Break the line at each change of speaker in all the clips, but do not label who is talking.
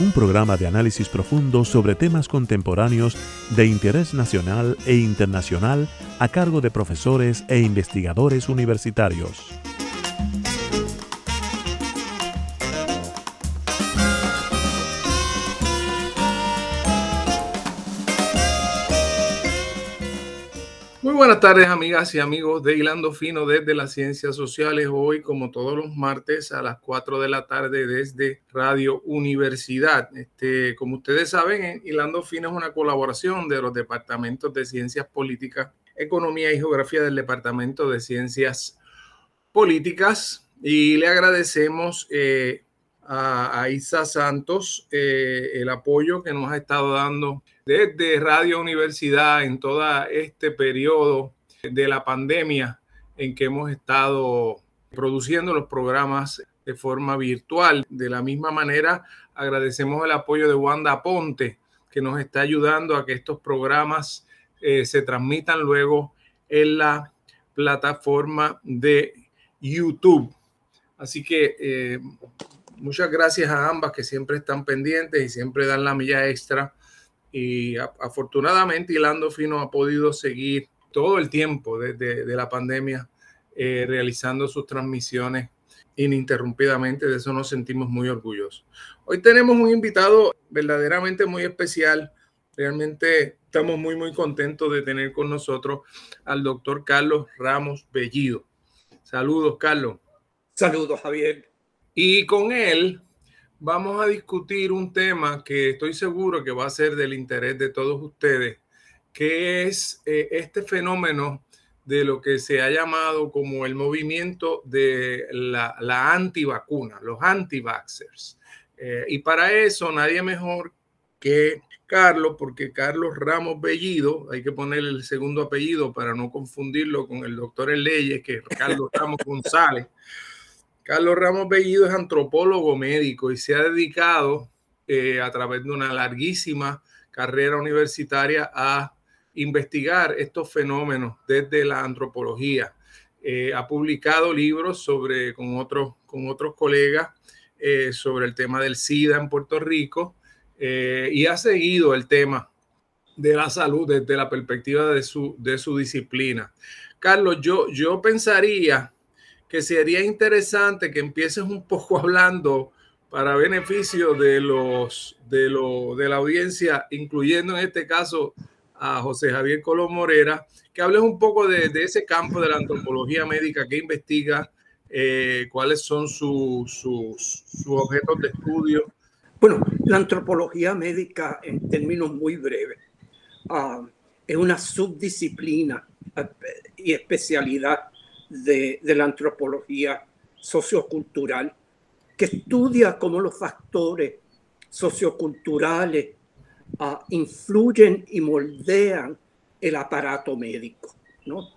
un programa de análisis profundo sobre temas contemporáneos de interés nacional e internacional a cargo de profesores e investigadores universitarios.
Buenas tardes, amigas y amigos de Hilando Fino desde las Ciencias Sociales. Hoy, como todos los martes, a las 4 de la tarde desde Radio Universidad. Este, como ustedes saben, Hilando Fino es una colaboración de los departamentos de Ciencias Políticas, Economía y Geografía del Departamento de Ciencias Políticas. Y le agradecemos eh, a, Isa Santos eh, el apoyo que nos ha estado dando desde Radio Universidad en todo este periodo de la pandemia en que hemos estado produciendo los programas de forma virtual. De la misma manera, agradecemos el apoyo de Wanda Ponte, que nos está ayudando a que estos programas eh, se transmitan luego en la plataforma de YouTube. Así que eh, muchas gracias a ambas que siempre están pendientes y siempre dan la milla extra. Y afortunadamente Hilando Fino ha podido seguir todo el tiempo desde de la pandemia eh, realizando sus transmisiones ininterrumpidamente. De eso nos sentimos muy orgullosos. Hoy tenemos un invitado verdaderamente muy especial. Realmente estamos muy, muy contentos de tener con nosotros al doctor Carlos Ramos Bellido. Saludos, Carlos.
Saludos, Javier.
Y con él vamos a discutir un tema que estoy seguro que va a ser del interés de todos ustedes, que es eh, este fenómeno de lo que se ha llamado como el movimiento de la, la antivacuna, los anti-vaxxers. Eh, y para eso nadie mejor que Carlos, porque Carlos Ramos Bellido, hay que ponerle el segundo apellido para no confundirlo con el doctor en leyes, que es Carlos Ramos González. Carlos Ramos Bellido es antropólogo médico y se ha dedicado eh, a través de una larguísima carrera universitaria a investigar estos fenómenos desde la antropología. Eh, ha publicado libros sobre, con, otros, con otros colegas eh, sobre el tema del SIDA en Puerto Rico y ha seguido el tema de la salud desde la perspectiva de su, de su disciplina. Carlos, yo, yo pensaría que sería interesante que empieces un poco hablando para beneficio de los de, lo, de la audiencia, incluyendo en este caso a José Javier Colón Morera, que hables un poco de, ese campo de la antropología médica que investiga, eh, cuáles son sus, sus, objetos de estudio.
Bueno, la antropología médica, en términos muy breves, ah, es una subdisciplina eh, y especialidad de, la antropología sociocultural, que estudia cómo los factores socioculturales ah, influyen y moldean el aparato médico. ¿no?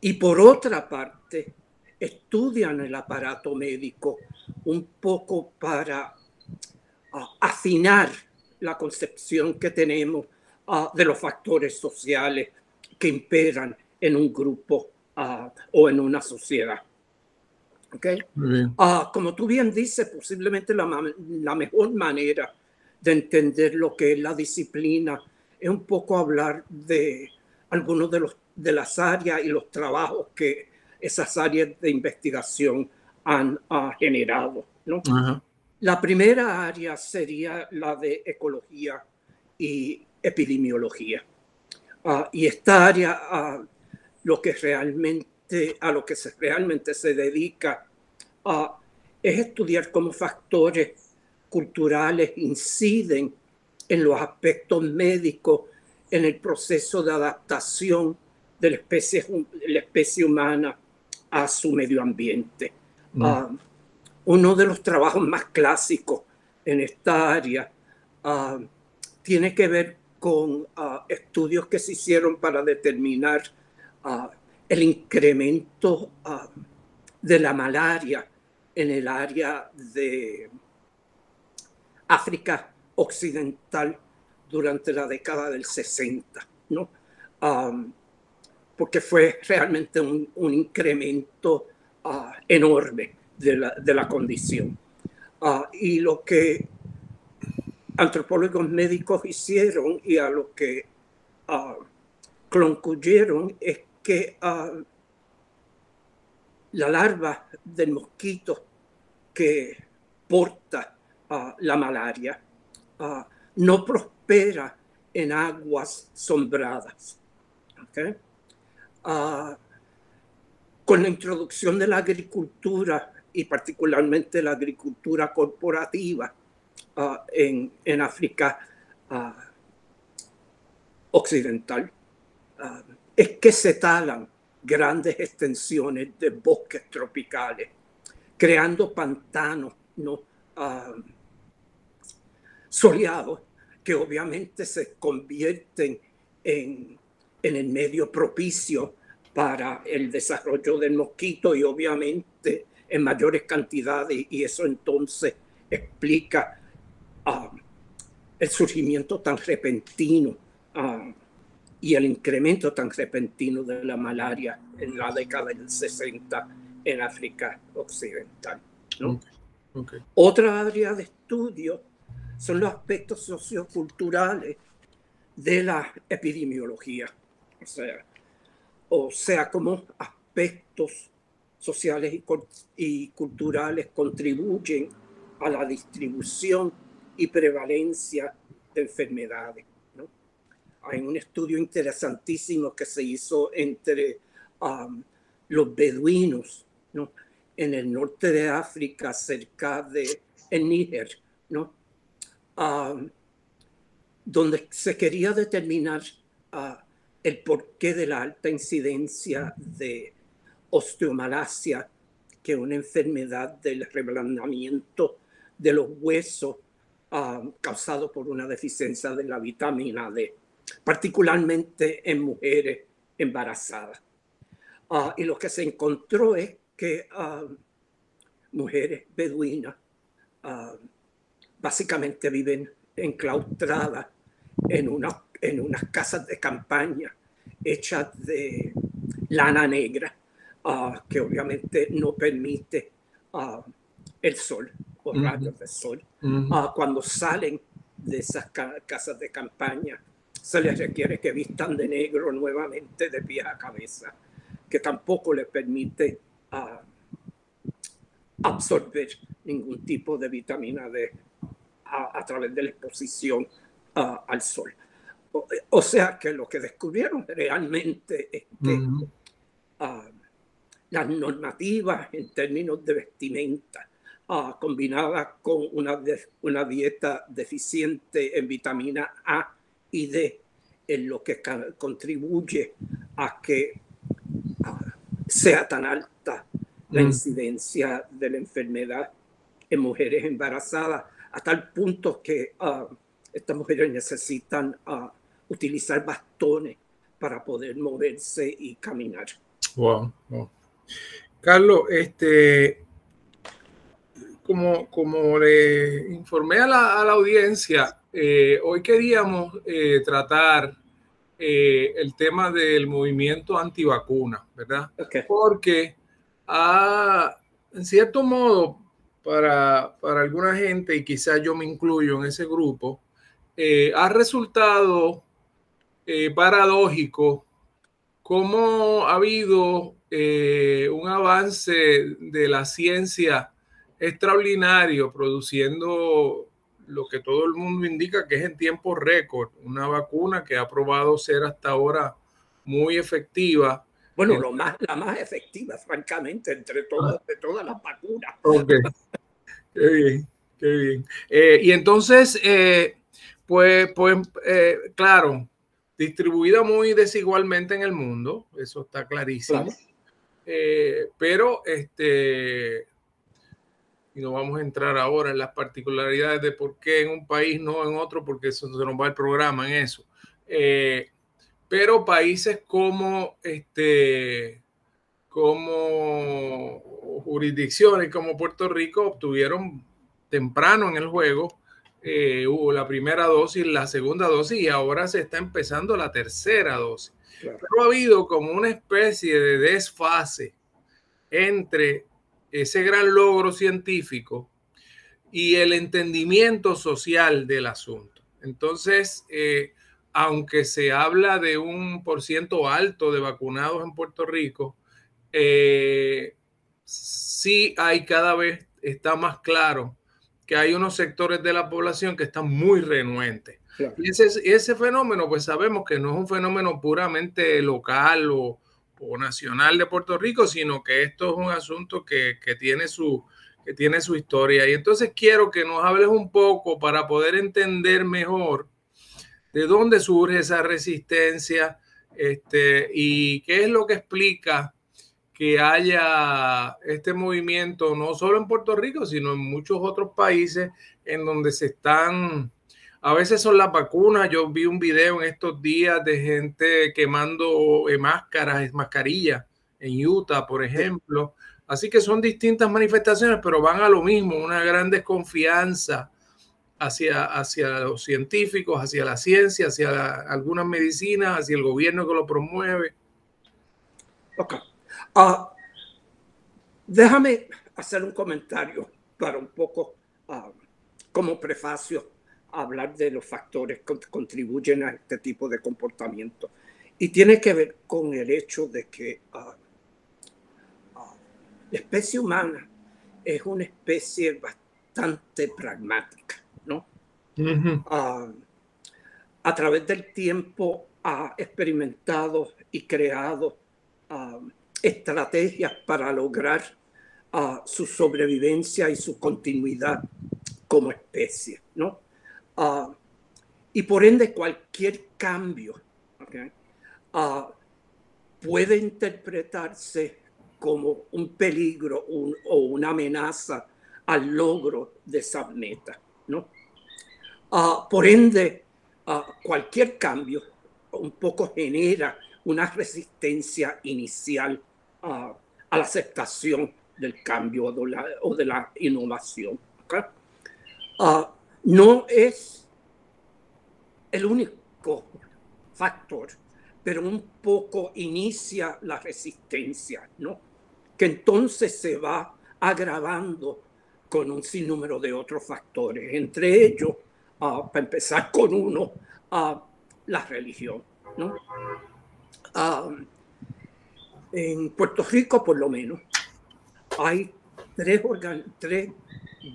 Y por otra parte, estudian el aparato médico un poco para ah, afinar la concepción que tenemos ah, de los factores sociales que imperan en un grupo o en una sociedad. ¿Okay? Uh, como tú bien dices, posiblemente la, la, mejor manera de entender lo que es la disciplina es un poco hablar de algunos de, los, de las áreas y los trabajos que esas áreas de investigación han uh, generado. ¿no? La primera área sería la de ecología y epidemiología. Uh, y esta área lo que realmente, a lo que se, realmente se dedica a, es estudiar cómo factores culturales inciden en los aspectos médicos, en el proceso de adaptación de la especie, la especie humana a su medio ambiente. Mm. Ah, uno de los trabajos más clásicos en esta área ah, tiene que ver con ah, estudios que se hicieron para determinar el incremento de la malaria en el área de África Occidental durante la década del 60, ¿no? porque fue realmente un, incremento enorme de la, de la condición. y lo que antropólogos médicos hicieron y a lo que uh, concluyeron es que ah, la larva del mosquito que porta ah, la malaria no prospera en aguas sombradas. con la introducción de la agricultura y particularmente la agricultura corporativa, Ah, en, en, África ah, Occidental ah, es que se talan grandes extensiones de bosques tropicales, creando pantanos ¿no? soleados que obviamente se convierten en, en el medio propicio para el desarrollo del mosquito y obviamente en mayores cantidades y eso entonces explica el surgimiento tan repentino y el incremento tan repentino de la malaria en la década del 60 en África Occidental. Otra área de estudio son los aspectos socioculturales de la epidemiología, o sea, o sea cómo aspectos sociales y, y culturales contribuyen a la distribución y prevalencia de enfermedades. Hay un estudio interesantísimo que se hizo entre um, los beduinos ¿no? en el norte de África, cerca de Níger, ¿no? Um, donde se quería determinar uh, el porqué de la alta incidencia de osteomalacia, que es una enfermedad del reblandamiento de los huesos causado por una deficiencia de la vitamina D, particularmente en mujeres embarazadas. Ah, y lo que se encontró es que ah, mujeres beduinas ah, básicamente viven enclaustradas en, una, en unas casas de campaña hechas de lana negra, que obviamente no permite el sol o rayos de sol. Cuando salen de esas casas de campaña, se les requiere que vistan de negro nuevamente de pie a cabeza, que tampoco les permite ah, absorber ningún tipo de vitamina D a, través de la exposición ah, al sol. O, sea que lo que descubrieron realmente es que las normativas en términos de vestimenta combinada con una, una dieta deficiente en vitamina A y D, en lo que contribuye a que sea tan alta la mm. incidencia de la enfermedad en mujeres embarazadas, a tal punto que ah, estas mujeres necesitan ah, utilizar bastones para poder moverse y caminar.
Wow, wow. Carlos, este, como, como le informé a la, audiencia, eh, hoy queríamos eh, tratar eh, el tema del movimiento antivacuna, ¿verdad? Porque en cierto modo, para, para, alguna gente, y quizás yo me incluyo en ese grupo, ha resultado paradójico cómo ha habido un avance de la ciencia extraordinario, produciendo lo que todo el mundo indica que es en tiempo récord, una vacuna que ha probado ser hasta ahora muy efectiva.
Bueno, lo más, la más efectiva, francamente, entre todas, de todas las vacunas.
Ok, qué bien, qué bien. Eh, y entonces, eh, pues, pues eh, claro, distribuida muy desigualmente en el mundo, eso está clarísimo. pero este, y no vamos a entrar ahora en las particularidades de por qué en un país no en otro, porque eso se nos va el programa en eso. Eh, pero países como este como jurisdicciones como Puerto Rico obtuvieron temprano en el juego eh, hubo la primera dosis, la segunda dosis y ahora se está empezando la tercera dosis. Pero ha habido como una especie de desfase entre ese gran logro científico y el entendimiento social del asunto. Entonces, eh, aunque se habla de un por ciento alto de vacunados en Puerto Rico, eh, sí hay cada vez, está más claro que hay unos sectores de la población que están muy renuentes. Y ese, ese, fenómeno, pues sabemos que no es un fenómeno puramente local o, nacional de Puerto Rico, sino que esto es un asunto que, que, tiene su, que tiene su historia. Y entonces quiero que nos hables un poco para poder entender mejor de dónde surge esa resistencia este, y qué es lo que explica que haya este movimiento, no solo en Puerto Rico, sino en muchos otros países en donde se están, a veces son las vacunas, yo vi un video en estos días de gente quemando eh, máscaras, mascarillas en Utah, por ejemplo. Así que son distintas manifestaciones, pero van a lo mismo, una gran desconfianza hacia, hacia los científicos, hacia la ciencia, hacia algunas medicinas, hacia el gobierno que lo promueve.
Okay. Ah, déjame hacer un comentario para un poco ah, como prefacio hablar de los factores que contribuyen a este tipo de comportamiento. Y tiene que ver con el hecho de que ah, la especie humana es una especie bastante pragmática, ¿no? a través del tiempo ha experimentado y creado estrategias para lograr ah, su sobrevivencia y su continuidad como especie, ¿no? Ah, y por ende cualquier cambio ah, puede interpretarse como un peligro o una amenaza al logro de esa meta, ¿no? por ende, cualquier cambio un poco genera una resistencia inicial a, la aceptación del cambio o de la, innovación. Ah, no es el único factor, pero un poco inicia la resistencia, ¿no? Que entonces se va agravando con un sinnúmero de otros factores, entre ellos, ah, para empezar con uno, uh, la religión, ¿no? en Puerto Rico, por lo menos, hay tres, tres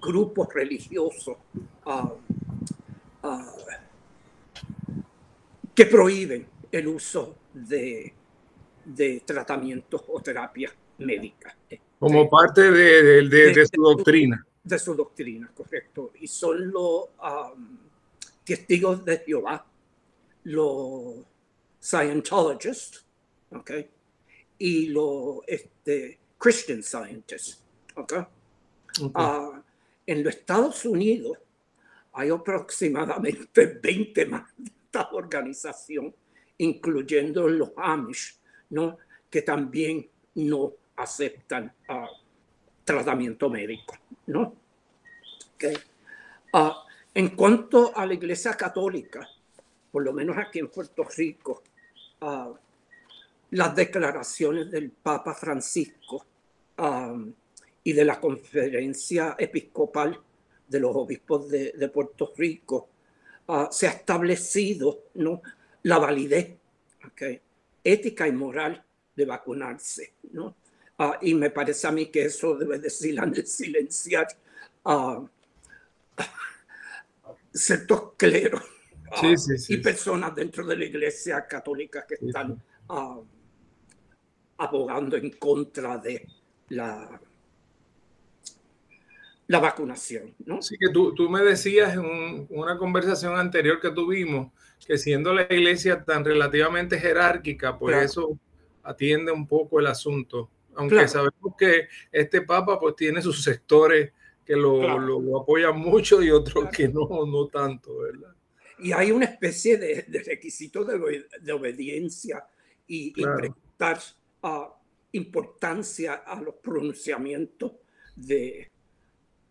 grupos religiosos ah, ah, que prohíben el uso de, de tratamientos o terapias médicas.
Como parte de, su doctrina.
De su doctrina, correcto. Y son los testigos de Jehová, los Scientologists, okay, y los este, Christian Scientists. Okay? Ah, en los Estados Unidos hay aproximadamente 20 más de esta organización, incluyendo los Amish, ¿no? que también no aceptan uh, tratamiento médico. ¿no? Uh, en cuanto a la Iglesia Católica, por lo menos aquí en Puerto Rico, uh, las declaraciones del Papa Francisco y de la conferencia episcopal de los obispos de, Puerto Rico, uh, se ha establecido ¿no? la validez ética y moral de vacunarse. ¿no? Uh, y me parece a mí que eso debe de silenciar a ciertos cleros y personas dentro de la iglesia católica que están abogando en contra de la, la vacunación. ¿no?
Sí, que tú, tú me decías en una conversación anterior que tuvimos que siendo la iglesia tan relativamente jerárquica, pues eso atiende un poco el asunto. Aunque sabemos que este papa pues tiene sus sectores que lo, lo, apoyan mucho y otros que no, no tanto, ¿verdad?
Y hay una especie de, de requisito de, de, obediencia y, prestar uh, importancia a los pronunciamientos de,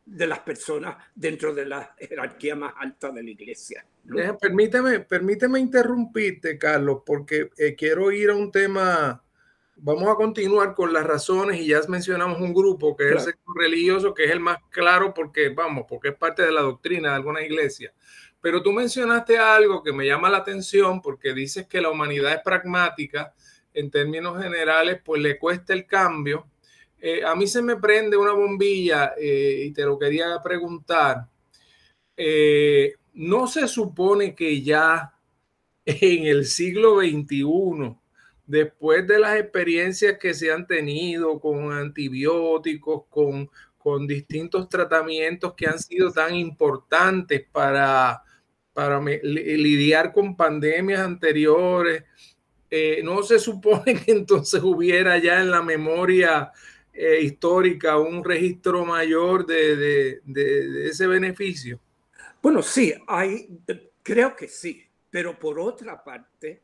de las personas dentro de la jerarquía más alta de la iglesia.
Eh, permíteme, permíteme interrumpirte, Carlos, porque eh, quiero ir a un tema. Vamos a continuar con las razones y ya mencionamos un grupo que es el sector religioso, que es el más claro porque, vamos, porque es parte de la doctrina de alguna iglesia. Pero tú mencionaste algo que me llama la atención porque dices que la humanidad es pragmática en términos generales, pues le cuesta el cambio. Eh, a mí se me prende una bombilla y te lo quería preguntar. Eh, no se supone que ya en el siglo XXI, después de las experiencias que se han tenido con antibióticos, con, con distintos tratamientos que han sido tan importantes para, para lidiar con pandemias anteriores, eh, no se supone que entonces hubiera ya en la memoria eh, histórica un registro mayor de ese beneficio.
Bueno, sí, hay, creo que sí, pero por otra parte,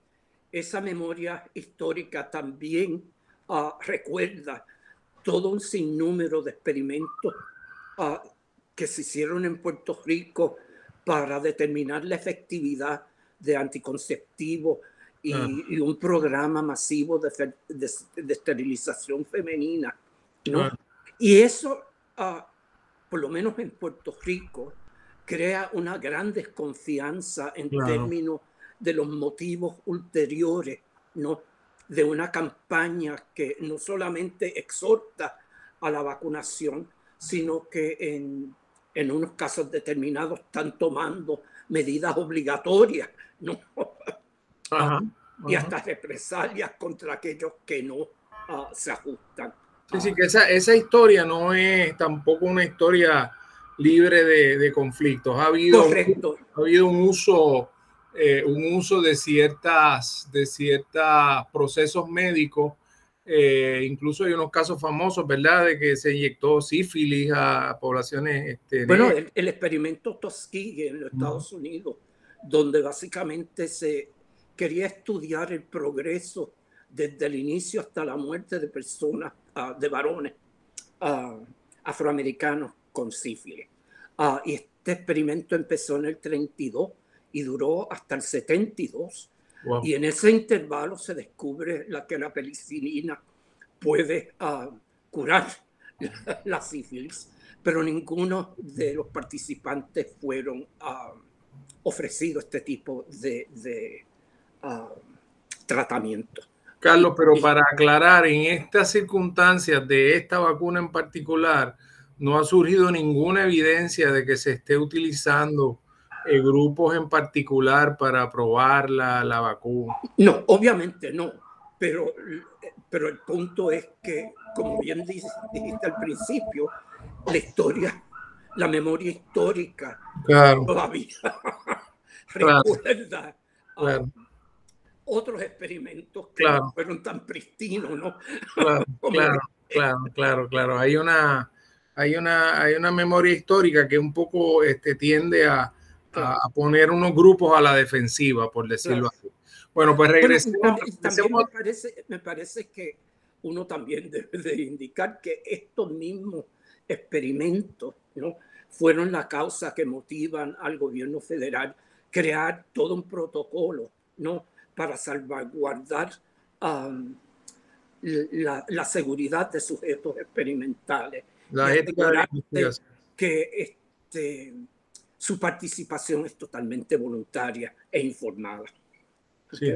esa memoria histórica también uh, recuerda todo un sinnúmero de experimentos uh, que se hicieron en Puerto Rico para determinar la efectividad de anticonceptivos y, ah. y un programa masivo de, de, de esterilización femenina. ¿No? Ah. Y eso, uh, por lo menos en Puerto Rico, crea una gran desconfianza en términos de los motivos ulteriores, ¿no? De una campaña que no solamente exhorta a la vacunación, sino que en, en unos casos determinados están tomando medidas obligatorias, ¿no? Y hasta represalias contra aquellos que no ah, se ajustan.
Sí, sí, que esa, esa historia no es tampoco una historia libre de, conflictos. Ha habido, ha habido un uso, eh, un uso de ciertas, de ciertos procesos médicos. Eh, incluso hay unos casos famosos, ¿verdad?, de que se inyectó sífilis a poblaciones. Este,
bueno, el, experimento Tuskegee en los Estados Unidos, donde básicamente se quería estudiar el progreso desde el inicio hasta la muerte de personas, ah, de varones ah, afroamericanos con sífilis. Ah, y este experimento empezó en el 32 y duró hasta el 72. Y en ese intervalo se descubre la que la penicilina puede curar la, sífilis, pero ninguno de los participantes fueron uh, ofrecido este tipo de, de tratamiento.
Carlos, pero para aclarar, en estas circunstancias de esta vacuna en particular, no ha surgido ninguna evidencia de que se esté utilizando eh, grupos en particular para probar la, la, vacuna.
No, obviamente no, pero, pero el punto es que, como bien dijiste al principio, la historia, la memoria histórica todavía recuerda otros experimentos que no fueron tan pristinos, ¿no?
claro, claro, claro, claro. Hay una hay una, hay una memoria histórica que un poco este, tiende a, a, poner unos grupos a la defensiva, por decirlo así. Bueno, pues regresemos.
también me parece, me parece que uno también debe de indicar que estos mismos experimentos ¿no? fueron la causa que motivan al gobierno federal crear todo un protocolo ¿no? Para salvaguardar um, la, la, seguridad de sujetos experimentales la ética que este, su participación es totalmente voluntaria e informada.
Sí,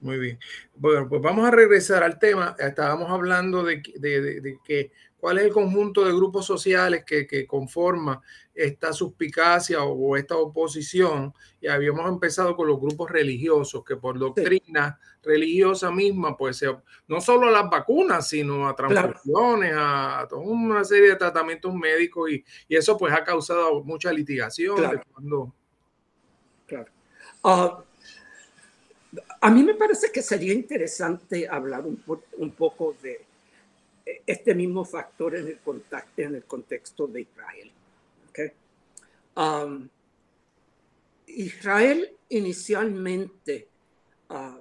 muy, bien. Bueno, pues vamos a regresar al tema. Estábamos hablando de, de, de que cuál es el conjunto de grupos sociales que, que conforma esta suspicacia o, esta oposición. Y habíamos empezado con los grupos religiosos, que por doctrina religiosa misma, pues no solo a las vacunas, sino a transfusiones, a, toda una serie de tratamientos médicos, y, y, eso pues ha causado mucha litigación.
Claro. claro. Ah, a mí me parece que sería interesante hablar un, poco de este mismo factor en el, contexto de Israel. Israel inicialmente uh,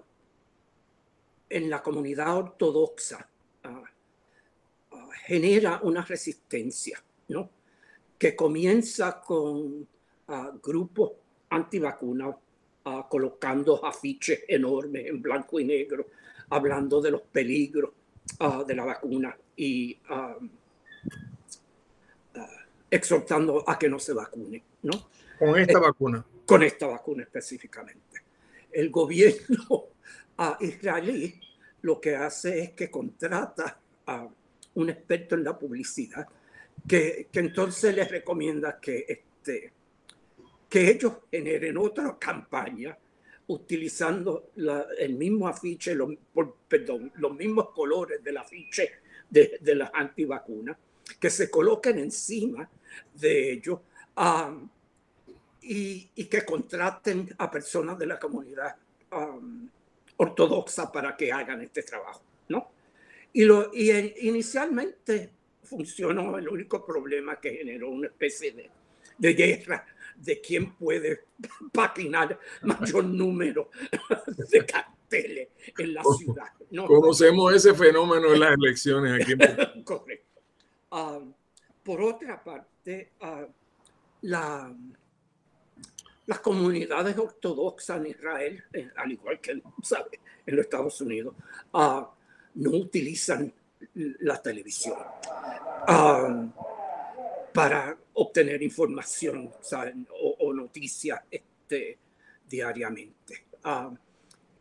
en la comunidad ortodoxa uh, uh, genera una resistencia, ¿no? Que comienza con grupos antivacunas colocando afiches enormes en blanco y negro, hablando de los peligros de la vacuna y um, exhortando a que no se vacune, ¿no?
Con esta eh, vacuna.
Con esta vacuna específicamente. El gobierno israelí lo que hace es que contrata a un experto en la publicidad que, que entonces les recomienda que, este, que ellos generen otra campaña utilizando el mismo afiche, los, perdón, los mismos colores del afiche de, de las antivacunas, que se coloquen encima de ellos um, y, y, que contraten a personas de la comunidad um, ortodoxa para que hagan este trabajo, ¿no? Y, lo, y inicialmente funcionó, el único problema que generó una especie de, de guerra de quién puede patinar mayor número de carteles en la ciudad.
¿no? Conocemos ese fenómeno en las elecciones aquí en
Correcto. Ah, por otra parte, uh, la, las comunidades ortodoxas en Israel, eh, al igual que ¿sabe? en los Estados Unidos, uh, no utilizan la televisión para obtener información o, noticias este, diariamente.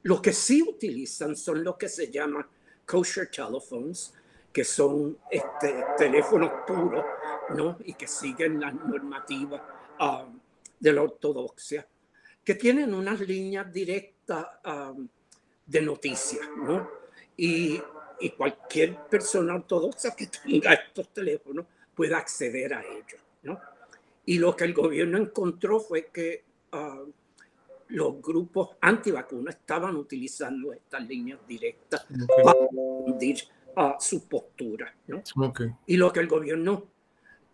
lo que sí utilizan son lo que se llaman kosher telephones, que son este, teléfonos puros ¿no? y que siguen las normativas um, de la ortodoxia, que tienen unas líneas directas um, de noticias. ¿no? Y, y, cualquier persona ortodoxa que tenga estos teléfonos puede acceder a ellos. ¿No? Y lo que el gobierno encontró fue que uh, los grupos antivacunas estaban utilizando estas líneas directas para a su postura. ¿no? Y lo que el gobierno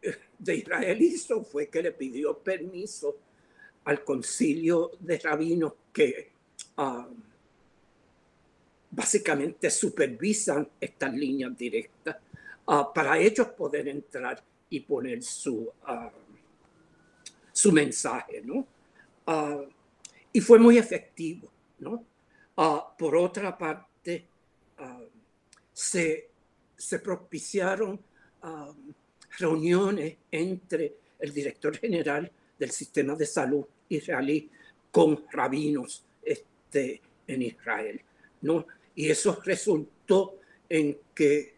eh, de Israel hizo fue que le pidió permiso al concilio de rabinos que ah, básicamente supervisan estas líneas directas ah, para ellos poder entrar y poner su, ah, su mensaje. ¿no? y fue muy efectivo. ¿no? por otra parte, se, se propiciaron reuniones entre el director general del sistema de salud israelí con rabinos este, en Israel. ¿no? Y eso resultó en que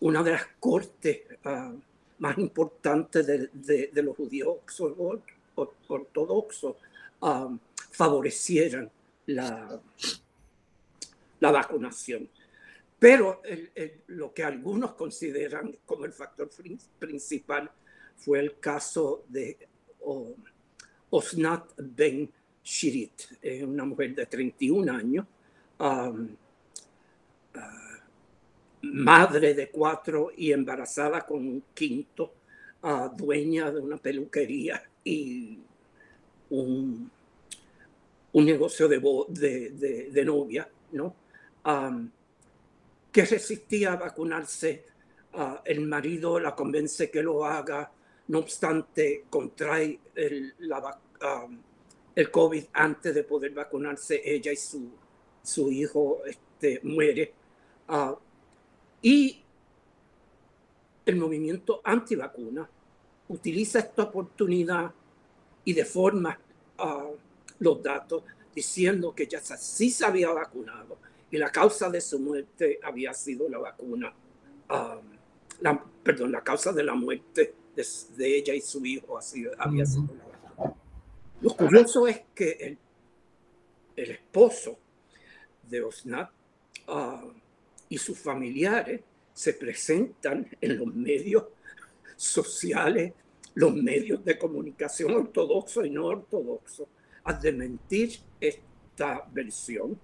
una de las cortes uh, más importantes de, los judíos ortodoxos um, favorecieran la, la vacunación. Pero lo que algunos consideran como el factor principal fue el caso de Osnat Ben Shirit, una mujer de 31 años, um, madre de cuatro y embarazada con un quinto, uh, dueña de una peluquería y un, un negocio de, de, novia, ¿no? Um, que resistía a vacunarse. Ah, el marido la convence que lo haga, no obstante, contrae el, la, el COVID antes de poder vacunarse, ella y su, su hijo este, muere. Uh, y el movimiento antivacuna utiliza esta oportunidad y deforma los datos diciendo que ya sí se había vacunado y la causa de su muerte había sido la vacuna. Um, la, perdón, la causa de la muerte de, ella y su hijo había sido la vacuna. Lo curioso es que el, el esposo de Osnat uh, y sus familiares se presentan en los medios sociales, los medios de comunicación ortodoxos y no ortodoxos, a desmentir esta versión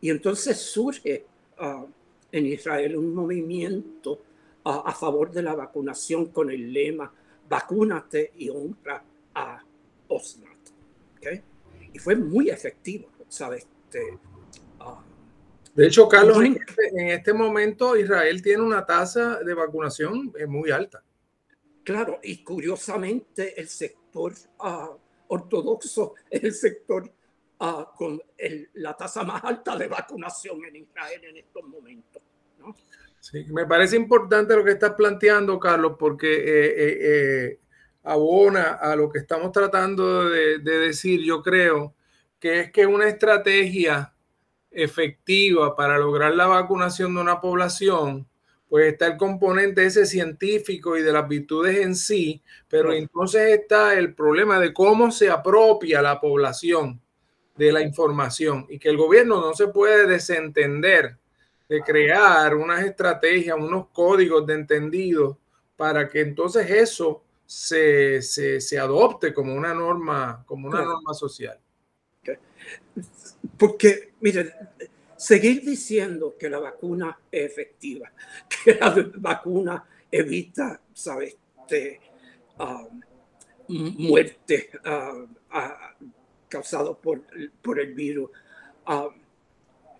y entonces surge ah, en Israel un movimiento ah, a favor de la vacunación con el lema vacúnate y honra a OSNAT. ¿okay? Y fue muy efectivo, ¿sabes? Este,
uh, de hecho, Carlos, en este, en este, momento Israel tiene una tasa de vacunación eh, muy alta.
Claro, y curiosamente el sector uh, ortodoxo es el sector uh, con el, la tasa más alta de vacunación en Israel en estos momentos. ¿no?
Sí, me parece importante lo que estás planteando, Carlos, porque eh, eh, eh, abona a lo que estamos tratando de, de, decir, yo creo, que es que una estrategia efectiva para lograr la vacunación de una población, pues está el componente ese científico y de las virtudes en sí, pero entonces está el problema de cómo se apropia la población de la información y que el gobierno no se puede desentender de crear unas estrategias, unos códigos de entendido para que entonces eso se, se, se adopte como una norma, como una norma social.
Porque, miren, seguir diciendo que la vacuna es efectiva, que la vacuna evita, ¿sabes? De, um, muerte uh, uh, causado por, por, el virus. Uh,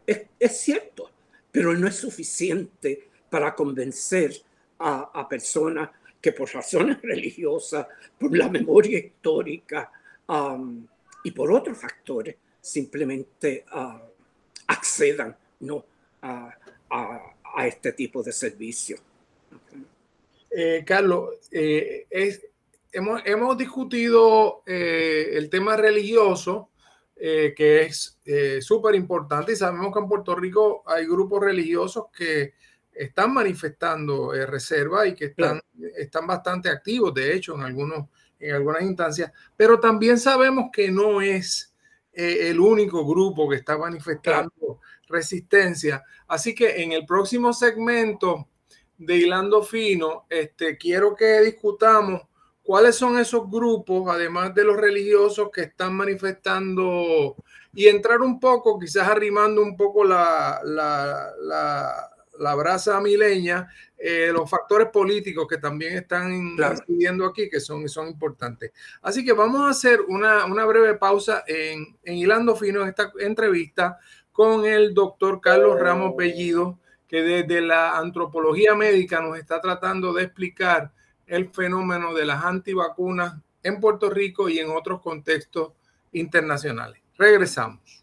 es, es, cierto, pero no es suficiente para convencer a, a, personas que por razones religiosas, por la memoria histórica um, y por otros factores, simplemente uh, accedan ¿no? a, a, a, este tipo de servicio.
Eh, Carlos, eh, es, hemos, hemos, discutido eh, el tema religioso, que es súper importante y sabemos que en Puerto Rico hay grupos religiosos que están manifestando reserva y que están, claro. están bastante activos, de hecho, en, algunos, en algunas instancias, pero también sabemos que no es eh, el único grupo que está manifestando claro. resistencia. Así que en el próximo segmento de Hilando Fino, este, quiero que discutamos ¿Cuáles son esos grupos, además de los religiosos, que están manifestando y entrar un poco, quizás arrimando un poco la, la, la, la brasa mileña, eh, los factores políticos que también están claro. incidiendo aquí, que son, son importantes. Así que vamos a hacer una, una breve pausa en, en Hilando Fino, en esta entrevista con el doctor Carlos Ramos Bellido, que desde la antropología médica nos está tratando de explicar el fenómeno de las antivacunas en Puerto Rico y en otros contextos internacionales. Regresamos.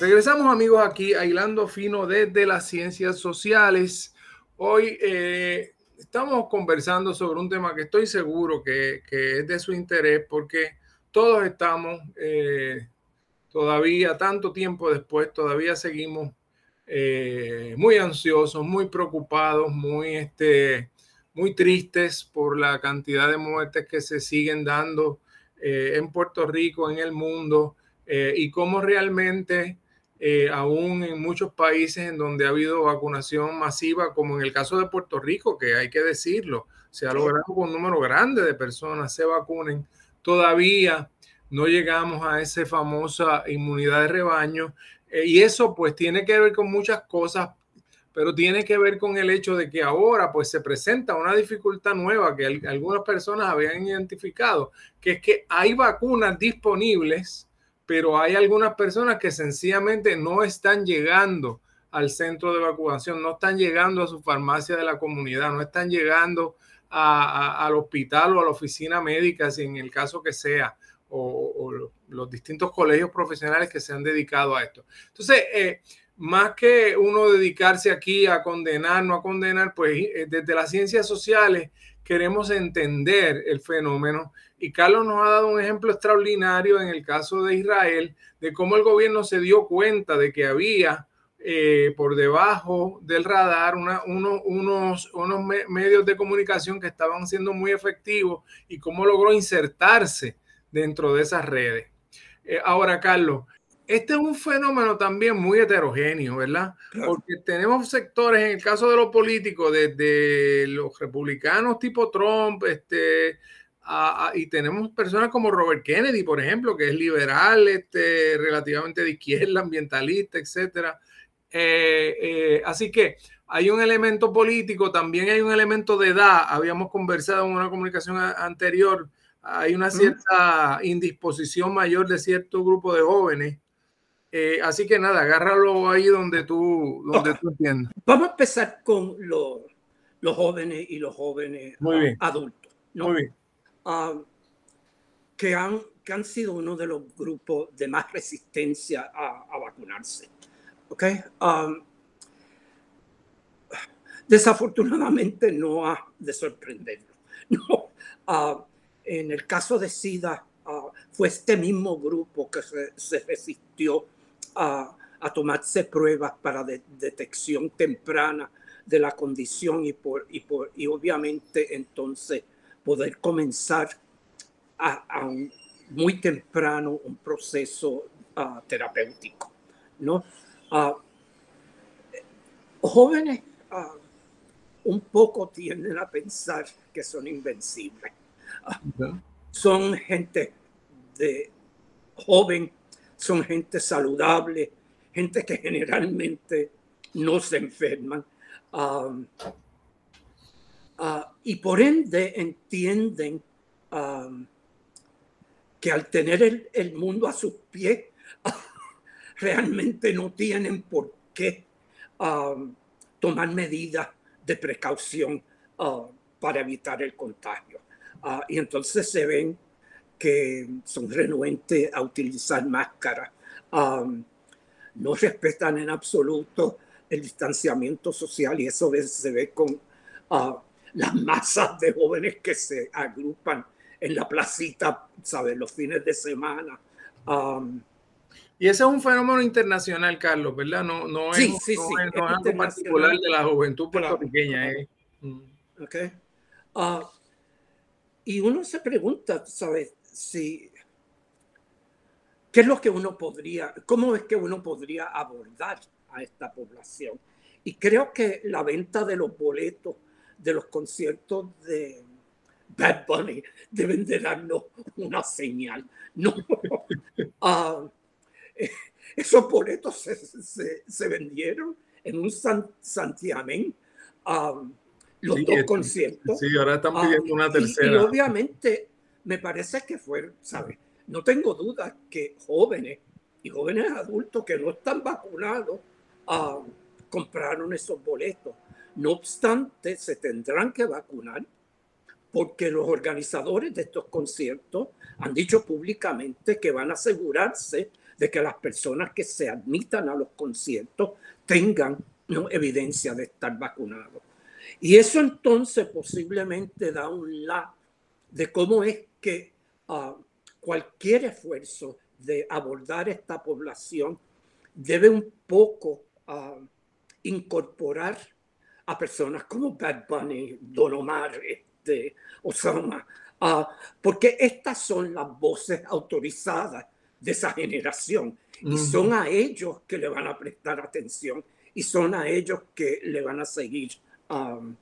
Regresamos amigos aquí a Hilando Fino desde las ciencias sociales. Hoy eh, estamos conversando sobre un tema que estoy seguro que, que, es de su interés porque todos estamos eh, todavía, tanto tiempo después, todavía seguimos eh, muy ansiosos, muy preocupados, muy, este, muy tristes por la cantidad de muertes que se siguen dando en Puerto Rico, en el mundo, y cómo realmente, eh, aún en muchos países en donde ha habido vacunación masiva, como en el caso de Puerto Rico, que hay que decirlo, se ha logrado con un número grande de personas se vacunen, todavía no llegamos a esa famosa inmunidad de rebaño. Eh, y eso pues tiene que ver con muchas cosas, pero tiene que ver con el hecho de que ahora pues se presenta una dificultad nueva que algunas personas habían identificado, que es que hay vacunas disponibles, pero hay algunas personas que sencillamente no están llegando al centro de vacunación, no están llegando a su farmacia de la comunidad, no están llegando al hospital o a la oficina médica, si en el caso que sea o, o, los distintos colegios profesionales que se han dedicado a esto. Entonces, eh, más que uno dedicarse aquí a condenar, no a condenar, pues eh, desde las ciencias sociales queremos entender el fenómeno y Carlos nos ha dado un ejemplo extraordinario en el caso de Israel, de cómo el gobierno se dio cuenta de que había eh, por debajo del radar unos, unos medios de comunicación que estaban siendo muy efectivos y cómo logró insertarse dentro de esas redes. Eh, ahora, Carlos, este es un fenómeno también muy heterogéneo, ¿verdad? Porque tenemos sectores, en el caso de los políticos, desde los republicanos tipo Trump, este, y tenemos personas como Robert Kennedy, por ejemplo, que es liberal, este, relativamente de izquierda, ambientalista, etcétera. Eh, eh, así que hay un elemento político, también hay un elemento de edad. Habíamos conversado en una comunicación anterior, hay una cierta indisposición mayor de cierto grupo de jóvenes. Eh, así que nada, agárralo ahí donde tú, donde tú entiendas.
Vamos a empezar con los, los jóvenes y los jóvenes adultos. Muy bien. Ah, que, han, que han sido uno de los grupos de más resistencia a, a vacunarse. Okay. Um, desafortunadamente no ha de sorprenderlo. No. Uh, en el caso de SIDA, uh, fue este mismo grupo que se, resistió a, tomarse pruebas para detección temprana de la condición y, por, y, por, y obviamente entonces poder comenzar a, un, muy temprano un proceso uh, terapéutico. ¿no? Ah, jóvenes ah, un poco tienden a pensar que son invencibles. Ah, son gente de joven, son gente saludable, gente que generalmente no se enferman. Y por ende entienden que al tener el, mundo a sus pies, realmente no tienen por qué tomar medidas de precaución uh, para evitar el contagio. Uh, y entonces se ven que son renuentes a utilizar máscaras, no respetan en absoluto el distanciamiento social y eso se ve con las masas de jóvenes que se agrupan en la placita, ¿sabes? Los fines de semana. Um,
y ese es un fenómeno internacional, Carlos, ¿verdad? No, no es, algo particular de la juventud puertorriqueña. Eh.
Mm. Okay. Ah, y uno se pregunta, ¿sabes? Si, ¿Qué es lo que uno podría, cómo es que uno podría abordar a esta población? Y creo que la venta de los boletos de los conciertos de Bad Bunny deben de darnos una señal. No. Uh, esos boletos se, vendieron en un santiamén. Um, los dos conciertos.
Sí, ahora están ah, pidiendo una tercera.
Y, obviamente me parece que fue, ¿sabes? No tengo duda que jóvenes y jóvenes adultos que no están vacunados uh, compraron esos boletos. No obstante, se tendrán que vacunar porque los organizadores de estos conciertos han dicho públicamente que van a asegurarse de que las personas que se admitan a los conciertos tengan evidencia de estar vacunados. Y eso entonces posiblemente da un la de cómo es que ah, cualquier esfuerzo de abordar esta población debe un poco ah, incorporar a personas como Bad Bunny, Don Omar, este, Osama, porque estas son las voces autorizadas de esa generación. Y son a ellos que le van a prestar atención y son a ellos que le van a seguir um,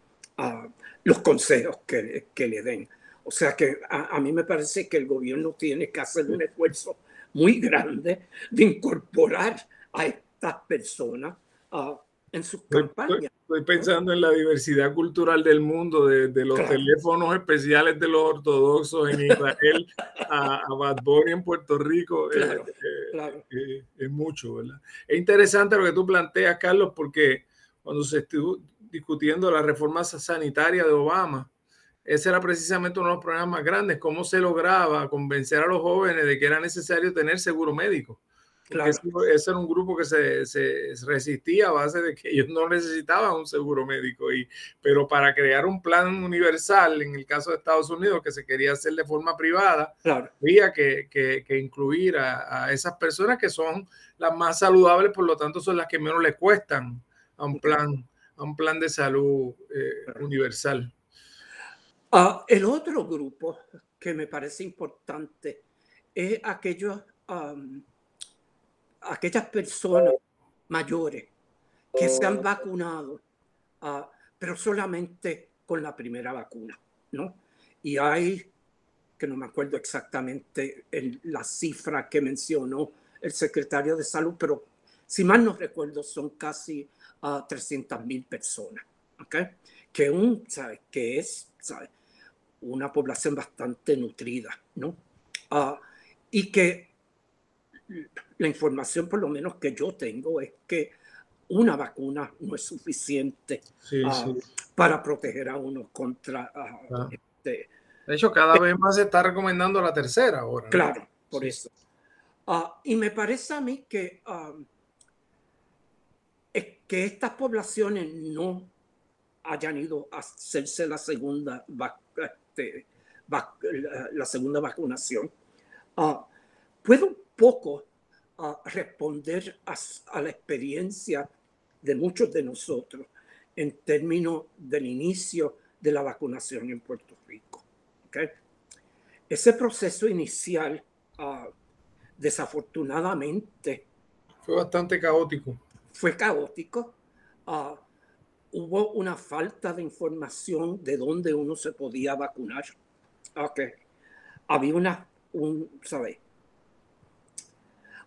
los consejos que, que, le den. O sea que a, mí me parece que el gobierno tiene que hacer un esfuerzo muy grande de incorporar a estas personas uh, en sus campañas.
Estoy pensando en la diversidad cultural del mundo, de, los teléfonos especiales de los ortodoxos en Israel a, Bad Bunny en Puerto Rico. Eh, eh, eh, es mucho, ¿verdad? Es interesante lo que tú planteas, Carlos, porque cuando se estuvo discutiendo la reforma sanitaria de Obama, ese era precisamente uno de los problemas más grandes, cómo se lograba convencer a los jóvenes de que era necesario tener seguro médico Claro. Ese, era un grupo que se, se, resistía a base de que ellos no necesitaban un seguro médico. Y, pero para crear un plan universal, en el caso de Estados Unidos, que se quería hacer de forma privada, había que, que, que incluir a, a, esas personas que son las más saludables, por lo tanto son las que menos le cuestan a un plan, a un plan de salud eh, universal.
Uh, el otro grupo que me parece importante es aquellos um, aquellas personas mayores que se han vacunado, ah, pero solamente con la primera vacuna, ¿no? Y hay, que no me acuerdo exactamente la cifra que mencionó el secretario de salud, pero si mal no recuerdo son casi uh, ah, 300 mil personas, ¿ok? Que, un, ¿sabe? que es ¿sabe? una población bastante nutrida, ¿no? Uh, y que la información por lo menos que yo tengo es que una vacuna no es suficiente ah, para proteger a uno contra... Ah,
ah. Este, de hecho, cada vez más se está recomendando la tercera ahora.
Claro, por eso. y me parece a mí que, es que estas poblaciones no hayan ido a hacerse la segunda, este, la, segunda vacunación. puede un poco a responder a, la experiencia de muchos de nosotros en términos del inicio de la vacunación en Puerto Rico. Ese proceso inicial, ah, desafortunadamente,
fue bastante caótico.
Fue caótico. Ah, hubo una falta de información de dónde uno se podía vacunar. Okay. Había una, un, ¿sabe?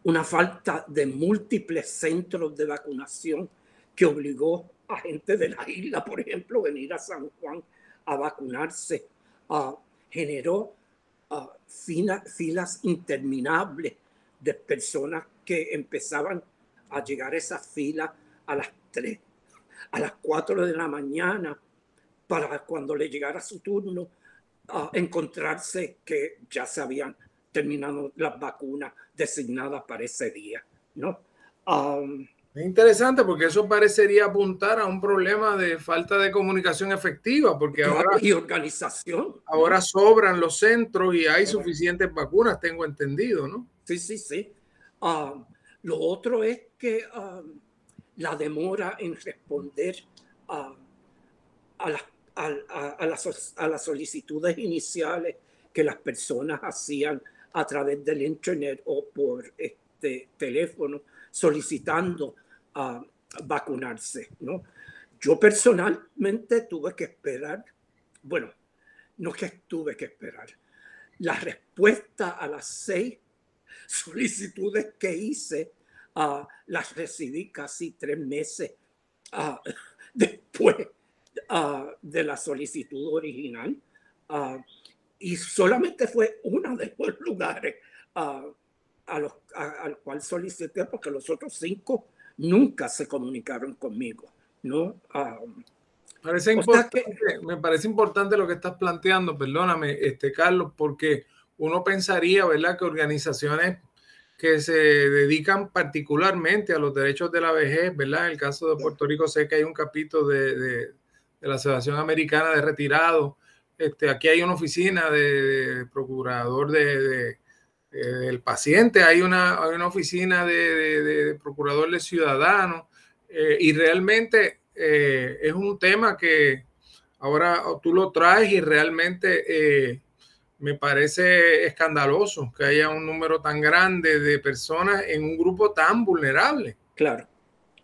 Una falta de múltiples centros de vacunación que obligó a gente de la isla, por ejemplo, venir a San Juan a vacunarse, generó filas interminables de personas que empezaban a llegar a esa fila a las 3, a las 4 de la mañana, para cuando le llegara su turno, encontrarse que ya se habían terminando las vacunas designadas para ese día, ¿no?
Um, es interesante porque eso parecería apuntar a un problema de falta de comunicación efectiva, porque ahora
y organización.
Ahora sobran los centros y hay suficientes vacunas, tengo entendido, ¿no?
Sí, sí, sí. Um, lo otro es que um, la demora en responder a, las, a las solicitudes iniciales que las personas hacían a través del internet o por este teléfono solicitando a vacunarse, ¿no? Yo personalmente tuve que esperar, bueno, no que tuve que esperar, la respuesta a las seis solicitudes que hice uh, las recibí casi tres meses uh, después uh, de la solicitud original y solamente fue uno de los lugares a, los, al cual solicité, porque los otros cinco nunca se comunicaron conmigo. ¿no?
parece importante, me parece importante lo que estás planteando, perdóname, este, Carlos, porque uno pensaría, ¿verdad?, que organizaciones que se dedican particularmente a los derechos de la vejez, ¿verdad? En el caso de Puerto Rico sé que hay un capítulo de, de, de la Asociación Americana de Retirados este, aquí hay una oficina de, procurador de, del paciente, hay una, hay una oficina de, procurador de ciudadanos eh, y realmente eh, es un tema que ahora tú lo traes y realmente eh, me parece escandaloso que haya un número tan grande de personas en un grupo tan vulnerable.
Claro,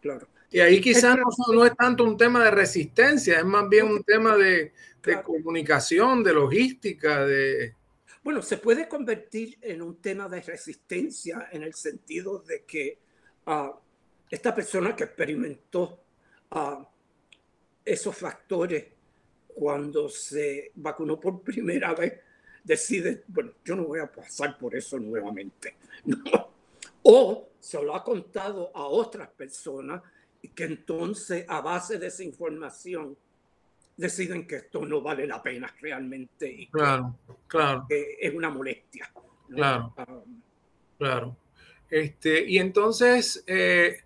claro.
Y ahí quizás no, no, es tanto un tema de resistencia, es más bien un tema de, de comunicación, de logística, de...
Bueno, se puede convertir en un tema de resistencia en el sentido de que uh, esta persona que experimentó uh, esos factores cuando se vacunó por primera vez, decide, bueno, yo no voy a pasar por eso nuevamente. O se lo ha contado a otras personas y que entonces a base de esa información deciden que esto no vale la pena realmente. Y
claro, claro.
Que es una molestia.
Claro, um, claro. Este, y entonces, eh,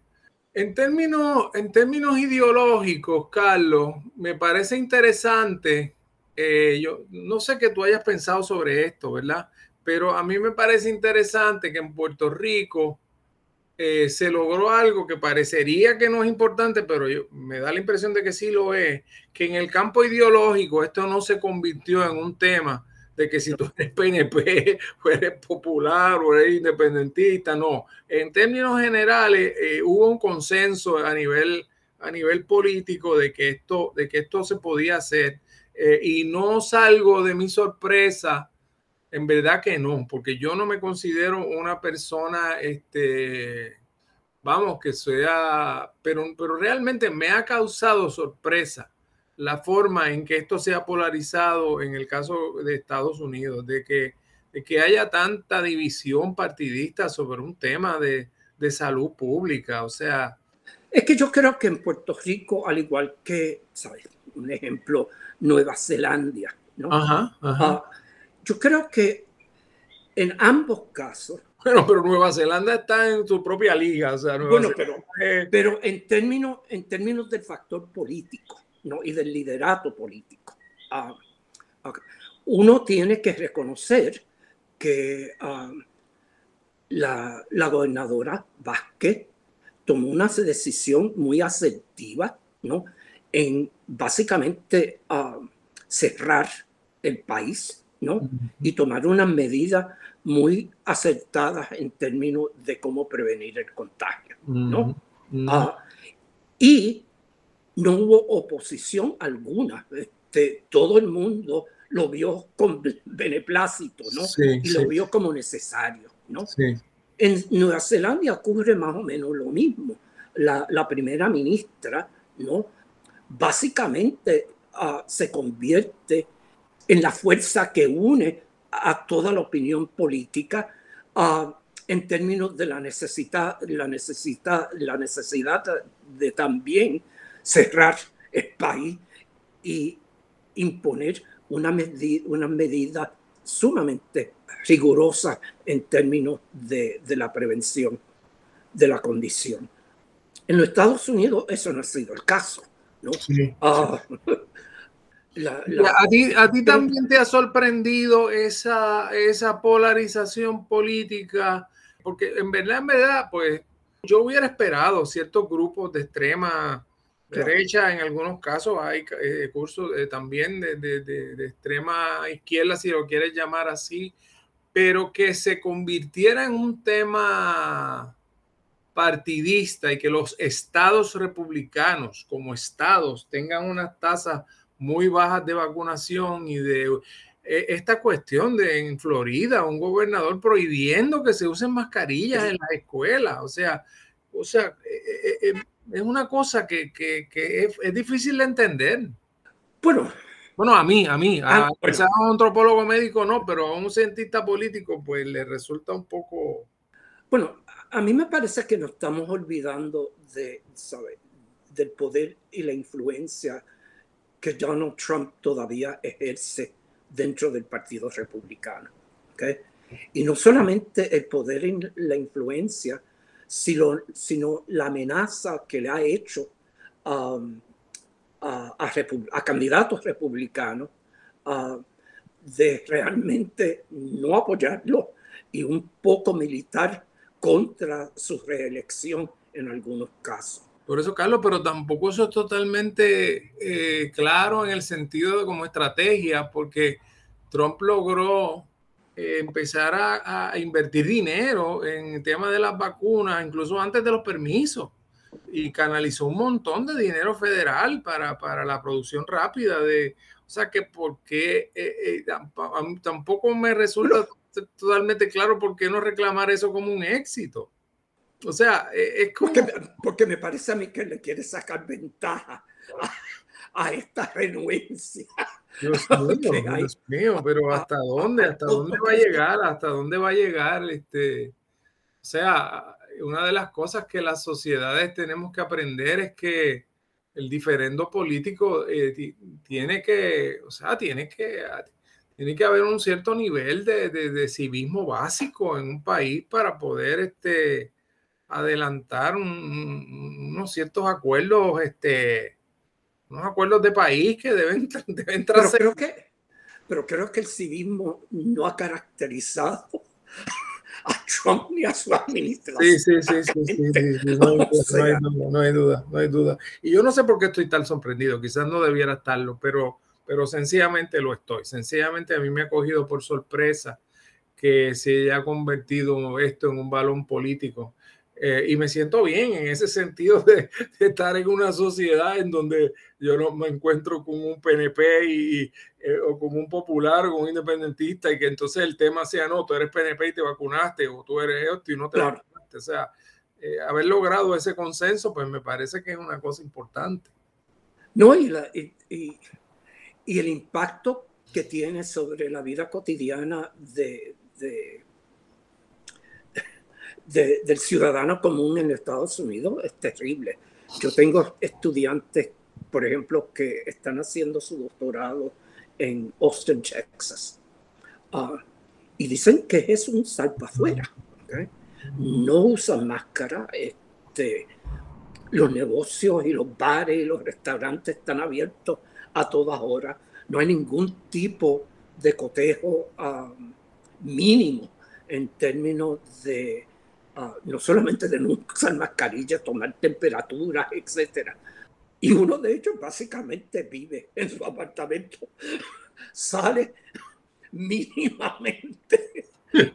en, términos, en términos ideológicos, Carlos, me parece interesante, eh, yo no sé que tú hayas pensado sobre esto, ¿verdad? Pero a mí me parece interesante que en Puerto Rico eh, se logró algo que parecería que no es importante, pero yo, me da la impresión de que sí lo es, que en el campo ideológico esto no se convirtió en un tema de que si tú eres PNP o eres popular o eres independentista, no. En términos generales eh, hubo un consenso a nivel, a nivel político de que esto, de que esto se podía hacer eh, y no salgo de mi sorpresa en verdad que no, porque yo no me considero una persona, este, vamos, que sea, pero, pero realmente me ha causado sorpresa la forma en que esto se ha polarizado en el caso de Estados Unidos, de que, de que haya tanta división partidista sobre un tema de, de salud pública. O sea...
Es que yo creo que en Puerto Rico, al igual que, ¿sabes? Un ejemplo, Nueva Zelanda, ¿no? Ajá, ajá. Ah, yo creo que en ambos casos.
Bueno, pero Nueva Zelanda está en su propia liga. O sea,
bueno, pero, pero en, términos, en términos del factor político ¿no? y del liderato político, ah, uno tiene que reconocer que ah, la, la, gobernadora Vázquez tomó una decisión muy asertiva ¿no? en básicamente uh, cerrar el país ¿no? Y tomar unas medidas muy acertadas en términos de cómo prevenir el contagio, ¿no? Ah, y no hubo oposición alguna. Este, todo el mundo lo vio con beneplácito, ¿no? y lo vio como necesario, ¿no? En Nueva Zelanda ocurre más o menos lo mismo. La, la primera ministra, ¿no? Básicamente uh, se convierte en la fuerza que une a toda la opinión política uh, en términos de la necesidad, la necesidad, la necesidad de también cerrar el país y imponer una, medida, una medida sumamente rigurosa en términos de, de, la prevención de la condición. En los Estados Unidos eso no ha sido el caso. ¿no? Sí. Uh,
¿A, ti, ¿A ti también te ha sorprendido esa, esa polarización política? Porque en verdad, en verdad, pues yo hubiera esperado ciertos grupos de extrema derecha, en algunos casos hay eh, cursos eh, también de, de, de, extrema izquierda, si lo quieres llamar así, pero que se convirtiera en un tema partidista y que los estados republicanos como estados tengan unas tasas muy bajas de vacunación y de eh, esta cuestión de en Florida, un gobernador prohibiendo que se usen mascarillas en las escuelas. O sea, o sea eh, eh, es una cosa que, que, que es, difícil de entender.
Bueno,
bueno, a mí, a mí, a, ah, a un antropólogo médico no, pero a un cientista político pues le resulta un poco...
Bueno, a mí me parece que nos estamos olvidando de, ¿sabe? del poder y la influencia que Donald Trump todavía ejerce dentro del Partido Republicano. ¿okay? Y no solamente el poder y la influencia, sino, sino la amenaza que le ha hecho um, a, a, candidatos republicanos de realmente no apoyarlo y un poco militar contra su reelección en algunos casos.
Por eso, Carlos, pero tampoco eso es totalmente eh, claro en el sentido de como estrategia, porque Trump logró eh, empezar a, invertir dinero en el tema de las vacunas, incluso antes de los permisos, y canalizó un montón de dinero federal para, para la producción rápida de... O sea que porque eh, tampoco me resulta totalmente claro por qué no reclamar eso como un éxito. O sea, e, es como...
Porque, me parece a mí que le quiere sacar ventaja a, esta renuencia.
Dios mío, Dios mío, pero ¿hasta dónde? ¿Hasta dónde va a llegar? ¿Hasta dónde va a llegar? Este, o sea, una de las cosas que las sociedades tenemos que aprender es que el diferendo político eh, tiene que, o sea, tiene que, tiene que haber un cierto nivel de, de, civismo básico en un país para poder este, adelantar unos ciertos acuerdos, este, unos acuerdos de país que deben, deben
Pero creo que, pero creo que el civismo no ha caracterizado a Trump ni a su administración. Sí, sí, sí, sí, sí,
No, hay, duda, no hay duda. Y yo no sé por qué estoy tan sorprendido, quizás no debiera estarlo, pero, pero sencillamente lo estoy. Sencillamente a mí me ha cogido por sorpresa que se haya convertido esto en un balón político eh, y me siento bien en ese sentido de, estar en una sociedad en donde yo no me encuentro con un PNP y, eh, o con un popular o con un independentista y que entonces el tema sea, no, tú eres PNP y te vacunaste o tú eres esto y no te vacunaste. O sea, eh, haber logrado ese consenso, pues me parece que es una cosa importante.
No, y, y, y el impacto que tiene sobre la vida cotidiana de, de del ciudadano común en Estados Unidos es terrible. Yo tengo estudiantes, por ejemplo, que están haciendo su doctorado en Austin, Texas, ah, y dicen que es un salpa afuera. No usan máscara. Este, los negocios y los bares y los restaurantes están abiertos a todas horas. No hay ningún tipo de cotejo ah, mínimo en términos de no solamente de no usar mascarilla, tomar temperaturas, etc. Y uno de ellos básicamente vive en su apartamento, sale mínimamente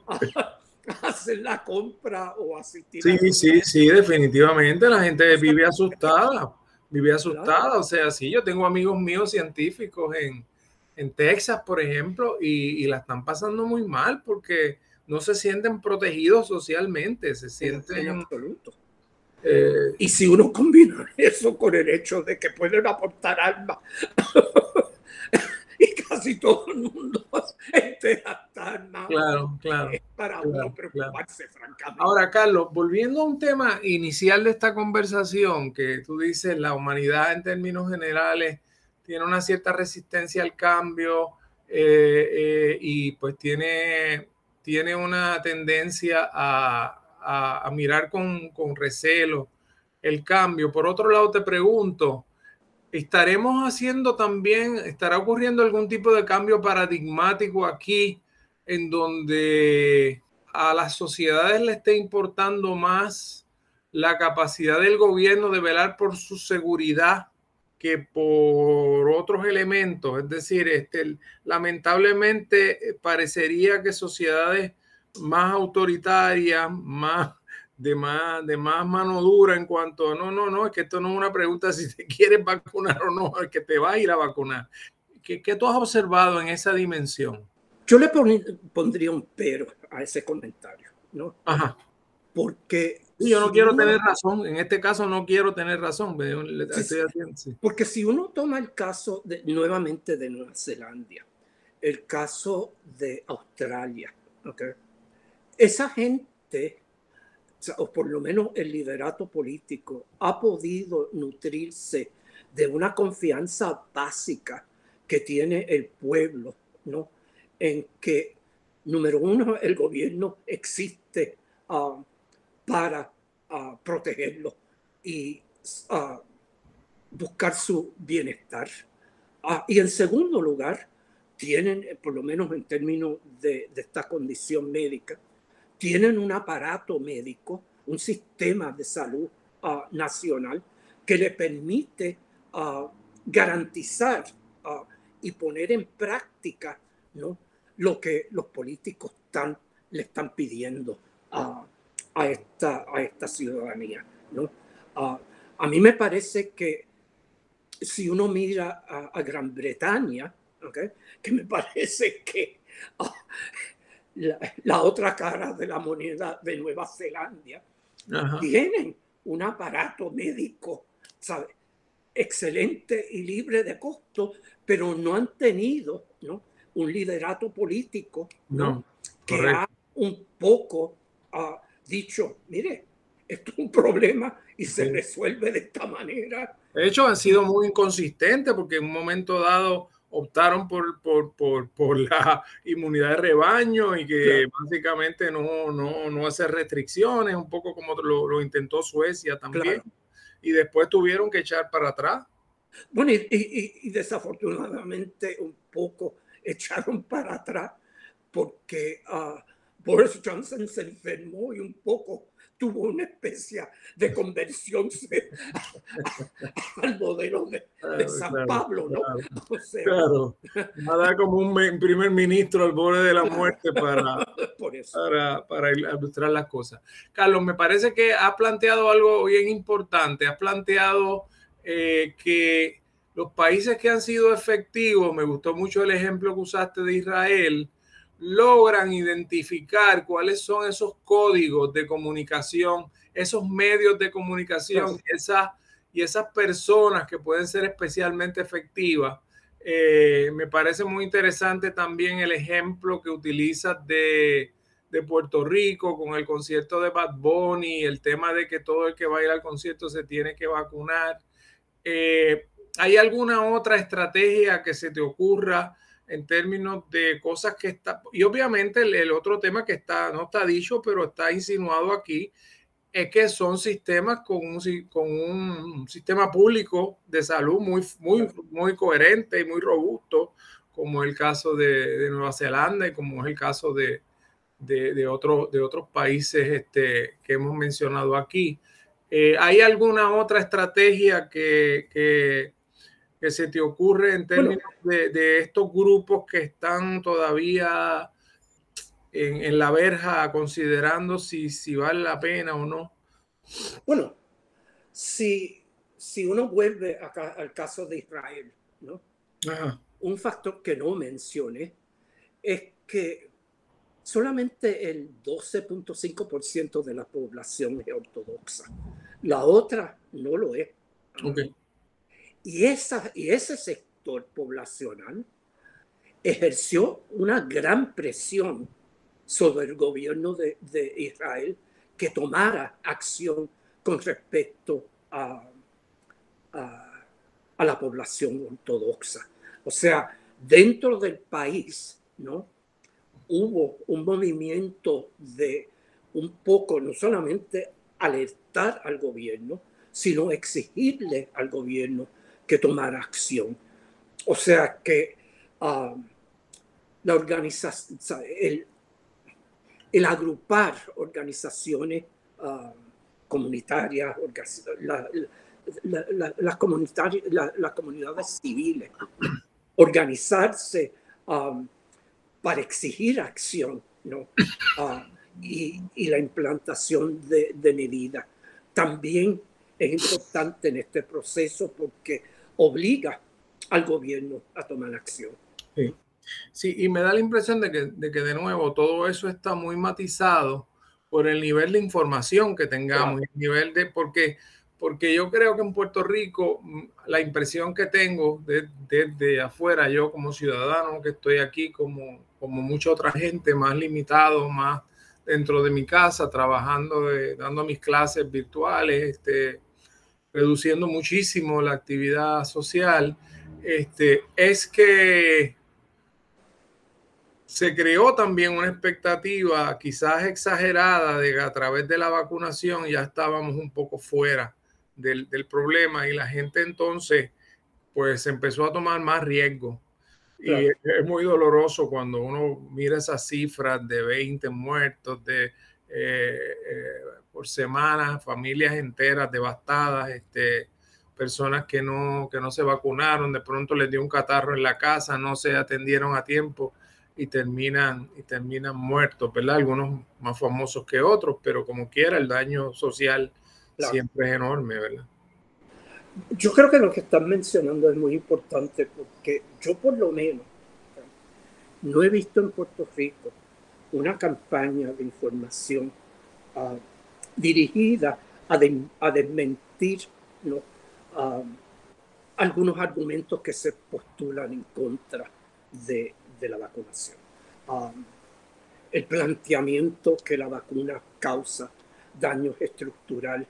a, hacer la compra o asistir.
Sí, sí, sí, definitivamente la gente vive asustada, vive asustada. O sea, sí, yo tengo amigos míos científicos en, en Texas, por ejemplo, y, y la están pasando muy mal porque no se sienten protegidos socialmente, se sienten... En absoluto.
Eh, y si uno combina eso con el hecho de que pueden aportar armas y casi todo el mundo esté armas,
claro, claro,
es para uno preocuparse, francamente.
Ahora, Carlos, volviendo a un tema inicial de esta conversación, que tú dices, la humanidad en términos generales tiene una cierta resistencia al cambio eh, eh, y pues tiene tiene una tendencia a, mirar con, recelo el cambio. Por otro lado, te pregunto, ¿estaremos haciendo también, estará ocurriendo algún tipo de cambio paradigmático aquí en donde a las sociedades le esté importando más la capacidad del gobierno de velar por su seguridad que por otros elementos. Es decir, este, lamentablemente eh, parecería que sociedades más autoritarias, más de más, de más mano dura en cuanto a, no, no, no, es que esto no es una pregunta si te quieres vacunar o no, el que te va a ir a vacunar. ¿Qué, qué tú has observado en esa dimensión?
Yo le pondría un pero a ese comentario, ¿no?
Ajá.
Porque
yo no quiero tener razón, en este caso no quiero tener razón.
Porque si uno toma el caso de, nuevamente de Nueva Zelanda, el caso de Australia, ¿okay? esa gente, o por lo menos el liderato político, ha podido nutrirse de una confianza básica que tiene el pueblo, ¿no? En que, número uno, el gobierno existe. Uh, para uh, protegerlo y uh, buscar su bienestar. Uh, y en segundo lugar, tienen, por lo menos en términos de, esta condición médica, tienen un aparato médico, un sistema de salud nacional que le permite garantizar y poner en práctica ¿no? lo que los políticos le están pidiendo a esta, a esta ciudadanía. ¿no? a mí me parece que si uno mira a, Gran Bretaña, ¿okay? que me parece que ah, la, otra cara de la moneda de Nueva Zelanda, tienen un aparato médico ¿sabe? excelente y libre de costo, pero no han tenido ¿no? un liderato político ¿no? que ha un poco uh, dicho, mire, esto es un problema y se resuelve de esta manera.
De hecho, han sido muy inconsistentes porque en un momento dado optaron por, por, por, por, la inmunidad de rebaño y que básicamente no, no, no hacer restricciones, un poco como lo, lo intentó Suecia también, y después tuvieron que echar para atrás.
Bueno, y, y, y, desafortunadamente un poco echaron para atrás porque uh, Boris Johnson se enfermó y un poco tuvo una especie de conversión al modelo de, San Pablo, ¿no?
Claro, nada como un primer ministro al borde de la muerte para, para, para, ilustrar las cosas. Carlos, me parece que ha planteado algo bien importante, ha planteado eh, que los países que han sido efectivos, me gustó mucho el ejemplo que usaste de Israel, logran identificar cuáles son esos códigos de comunicación, esos medios de comunicación esas, y esas personas que pueden ser especialmente efectivas. Eh, me parece muy interesante también el ejemplo que utilizas de, de, Puerto Rico con el concierto de Bad Bunny, el tema de que todo el que va a ir al concierto se tiene que vacunar. Eh, ¿Hay alguna otra estrategia que se te ocurra? En términos de cosas que está, y obviamente el, otro tema que está, no está dicho, pero está insinuado aquí, es que son sistemas con un, con un sistema público de salud muy, muy, muy coherente y muy robusto, como el caso de, de Nueva Zelanda y como es el caso de, de, de, otro, de otros países este, que hemos mencionado aquí. Eh, ¿Hay alguna otra estrategia que, que, que se te ocurre en términos de, estos grupos que están todavía en, la verja considerando si, si vale la pena o no?
Bueno, si, si uno vuelve acá al caso de Israel, ¿no? un factor que no mencioné es que solamente el 12.5% de la población es ortodoxa. La otra no lo es. Okay. Y, esa, y ese sector poblacional ejerció una gran presión sobre el gobierno de, Israel que tomara acción con respecto a, a, la población ortodoxa. O sea, dentro del país, ¿no? Hubo un movimiento de un poco, no solamente alertar al gobierno, sino exigirle al gobierno que tomar acción. O sea que um, la organización, el, el, agrupar organizaciones um, comunitarias, la, la, las comunidades civiles, organizarse um, para exigir acción ¿no? Y, la implantación de medidas. También es importante en este proceso porque obliga al gobierno a tomar acción.
Sí. sí, y me da la impresión de que, de que de nuevo todo eso está muy matizado por el nivel de información que tengamos, el nivel de, porque, porque yo creo que en Puerto Rico mm, la impresión que tengo desde de, afuera, yo como ciudadano que estoy aquí, como, como mucha otra gente, más limitado, más dentro de mi casa, trabajando, dando mis clases virtuales, este, reduciendo muchísimo la actividad social, este, es que se creó también una expectativa quizás exagerada de que a través de la vacunación ya estábamos un poco fuera del, del problema y la gente entonces pues empezó a tomar más riesgo. Y es, muy doloroso cuando uno mira esas cifras de 20 muertos, de eh, eh, por semanas, familias enteras devastadas, este, personas que no, que no se vacunaron, de pronto les dio un catarro en la casa, no se atendieron a tiempo y terminan, y terminan muertos, ¿verdad? Algunos más famosos que otros, pero como quiera, el daño social siempre es enorme, ¿verdad?
Yo creo que lo que están mencionando es muy importante porque yo por lo menos no he visto en Puerto Rico una campaña de información uh, dirigida a, desmentir algunos argumentos que se postulan en contra de, la vacunación. Um, el planteamiento que la vacuna causa daño estructural,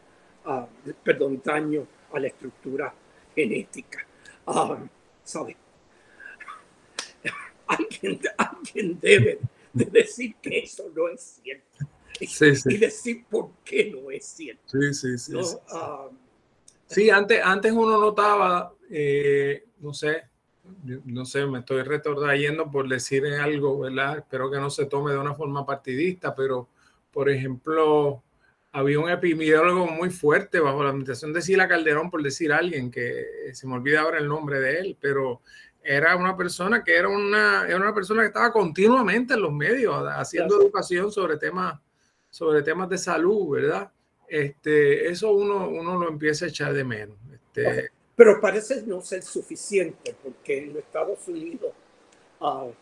uh, perdón, daño a la estructura genética. Um, ¿Sabe? alguien, alguien debe de decir que eso no es cierto. Y decir por qué no es cierto.
Sí, sí, sí. sí, antes, antes uno notaba, eh, no sé, no sé, me estoy retornando por decir algo, ¿verdad? Espero que no se tome de una forma partidista, pero, por ejemplo, había un epidemiólogo muy fuerte bajo la administración de Sila Calderón, por decir alguien, que se me olvida ahora el nombre de él, pero era una persona que era una, era una persona que estaba continuamente en los medios haciendo educación sobre temas, sobre temas de salud, ¿verdad? Este, eso uno, uno lo empieza a echar de menos. Este,
pero parece no ser suficiente porque en los Estados Unidos uh,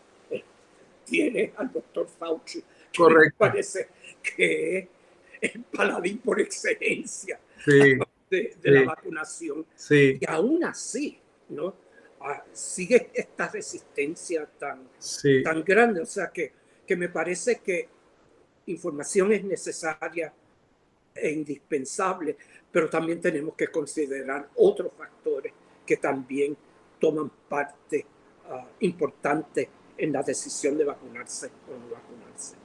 tiene al doctor Fauci.
Correcto.
parece que es el paladín por excelencia de, la vacunación.
Sí.
Y aún así, ¿no? Uh, sigue esta resistencia tan, tan grande. O sea que, que me parece que información es necesaria e indispensable, pero también tenemos que considerar otros factores que también toman parte ah, importante en la decisión de vacunarse o no vacunarse.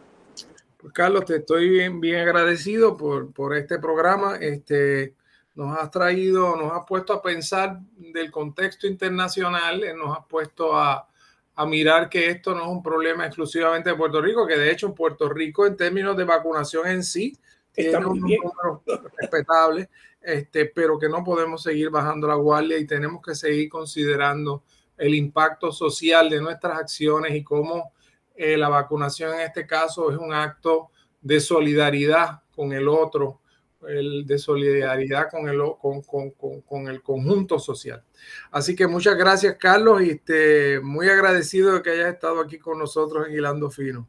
Pues Carlos, te estoy bien, bien agradecido por, por este programa. Este, nos has traído, nos has puesto a pensar del contexto internacional, eh, nos has puesto a, a mirar que esto no es un problema exclusivamente de Puerto Rico, que de hecho en Puerto Rico en términos de vacunación en sí tiene un número respetable, este, pero que no podemos seguir bajando la guardia y tenemos que seguir considerando el impacto social de nuestras acciones y cómo eh, la vacunación en este caso es un acto de solidaridad con el otro, el de solidaridad con el, con, con, con, con, el conjunto social. Así que muchas gracias, Carlos, y este, muy agradecido de que hayas estado aquí con nosotros en Hilando Fino.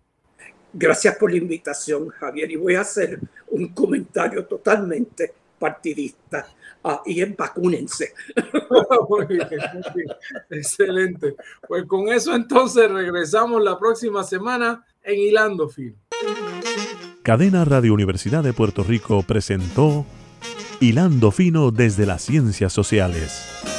Gracias por la invitación, Javier. Y voy a hacer un comentario totalmente partidista. Ah, y en vacúnense.
Excelente. Pues con eso entonces regresamos la próxima semana en Hilando Fino.
Cadena Radio Universidad de Puerto Rico presentó Hilando Fino desde las Ciencias Sociales.